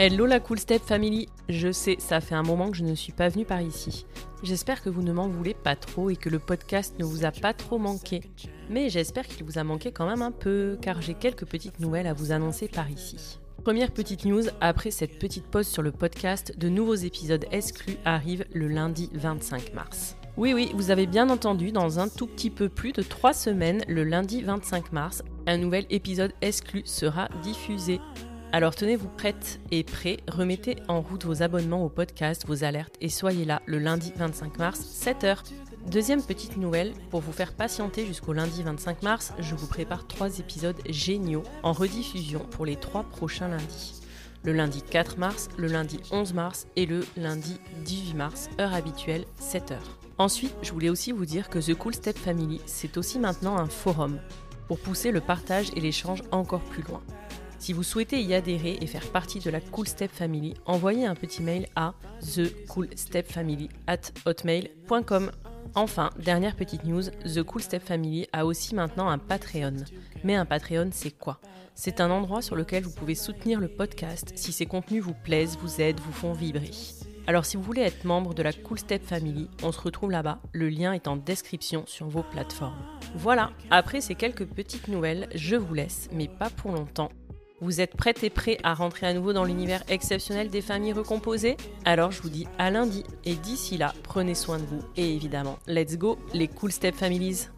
Hello la Cool Step Family Je sais, ça fait un moment que je ne suis pas venue par ici. J'espère que vous ne m'en voulez pas trop et que le podcast ne vous a pas trop manqué. Mais j'espère qu'il vous a manqué quand même un peu, car j'ai quelques petites nouvelles à vous annoncer par ici. Première petite news, après cette petite pause sur le podcast, de nouveaux épisodes exclus arrivent le lundi 25 mars. Oui, oui, vous avez bien entendu, dans un tout petit peu plus de 3 semaines, le lundi 25 mars, un nouvel épisode exclu sera diffusé. Alors tenez-vous prête et prêt, remettez en route vos abonnements au podcast, vos alertes et soyez là le lundi 25 mars, 7h. Deuxième petite nouvelle, pour vous faire patienter jusqu'au lundi 25 mars, je vous prépare trois épisodes géniaux en rediffusion pour les trois prochains lundis. Le lundi 4 mars, le lundi 11 mars et le lundi 18 mars, heure habituelle, 7h. Ensuite, je voulais aussi vous dire que The Cool Step Family, c'est aussi maintenant un forum pour pousser le partage et l'échange encore plus loin. Si vous souhaitez y adhérer et faire partie de la Cool Step Family, envoyez un petit mail à thecoolstepfamily@hotmail.com. Enfin, dernière petite news, The Cool Step Family a aussi maintenant un Patreon. Mais un Patreon, c'est quoi? C'est un endroit sur lequel vous pouvez soutenir le podcast si ses contenus vous plaisent, vous aident, vous font vibrer. Alors si vous voulez être membre de la Cool Step Family, on se retrouve là-bas. Le lien est en description sur vos plateformes. Voilà, après ces quelques petites nouvelles, je vous laisse, mais pas pour longtemps. Vous êtes prêts et prêts à rentrer à nouveau dans l'univers exceptionnel des familles recomposées? Alors je vous dis à lundi. Et d'ici là, prenez soin de vous. Et évidemment, let's go les Cool Step Families